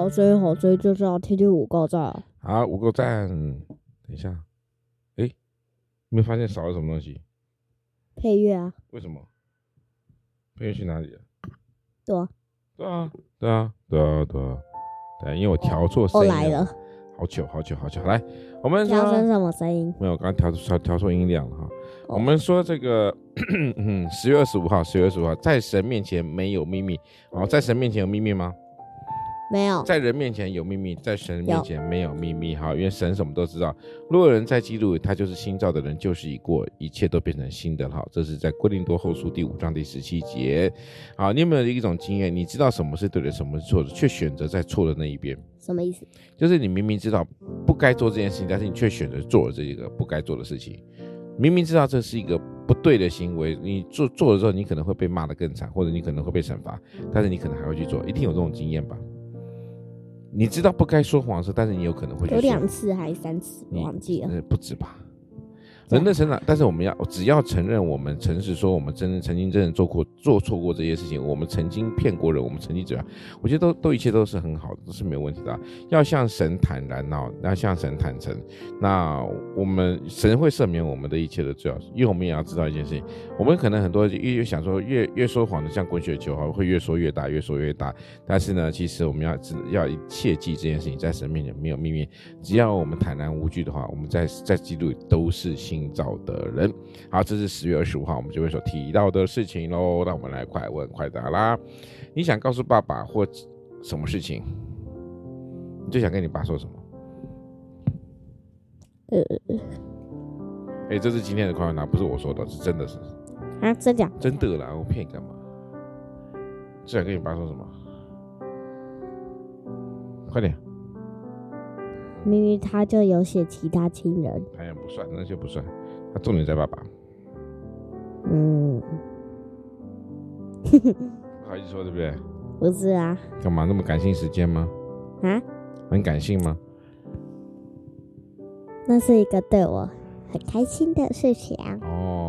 好追好追就是要听听五个赞。好，五个赞。等一下，哎、欸，没有发现少了什么东西？配乐啊？为什么？配乐去哪里了？对啊，对啊，对啊，对啊，对啊，对，因为我调错声音了。哦，来了。好久好久好久，来，我们调成什么声音？没有，刚刚调调调错音量了哈。哦、我们说这个，嗯，十月二十五号，十月二十五号，在神面前没有秘密。哦，在神面前有秘密吗？没有。在人面前有秘密，在神面前没有秘密。哈，因为神什么都知道。如果人在基督，他就是新造的人，旧事已过，一切都变成新的了。好，这是在哥林多后书第五章第十七节。好，你有没有一种经验？你知道什么是对的，什么是错的，却选择在错的那一边？什么意思？就是你明明知道不该做这件事情，但是你却选择做了这个不该做的事情。明明知道这是一个不对的行为，你做做了之后，你可能会被骂得更惨，或者你可能会被惩罚，但是你可能还会去做，一定有这种经验吧？你知道不该说谎的时候，但是你有可能会去做。有两次还是三次？忘记了，不止吧？人的成长，但是我们要只要承认我们诚实说，我们真的曾经真的做过做错过这些事情，我们曾经骗过人，我们曾经怎样？我觉得都都一切都是很好的，都是没有问题的。要向神坦然哦，要向神坦诚。那我们神会赦免我们的一切的罪，因为我们也要知道一件事情，我们可能很多越越想说越越说谎的像滚雪球哈，会越说越大，越说越大。但是呢，其实我们要知要切记这件事情，在神面前没有秘密，只要我们坦然无惧的话，我们在在基督里都是新。新造的人，好，这是十月二十五号我们就会所提到的事情喽。那我们来快问快答啦。你想告诉爸爸或什么事情？你最想跟你爸说什么？呃，哎，这是今天的快问答，不是我说的，是真的是啊，真的？真的啦，我骗你干嘛？最想跟你爸说什么？快点。明明他就有写其他亲人，哎呀不算，那就不算。他重点在爸爸。嗯，不 好意思说，对不对？不是啊。干嘛那么感性时间吗？啊？很感性吗？那是一个对我很开心的事情。哦，好。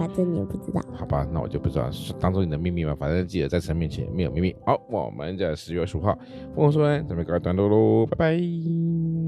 反正你也不知道。好吧，那我就不知道，当做你的秘密吧。反正记得在神面前没有秘密。好，我们在十月十五号丰禾硕恩准备告一段落喽，拜拜。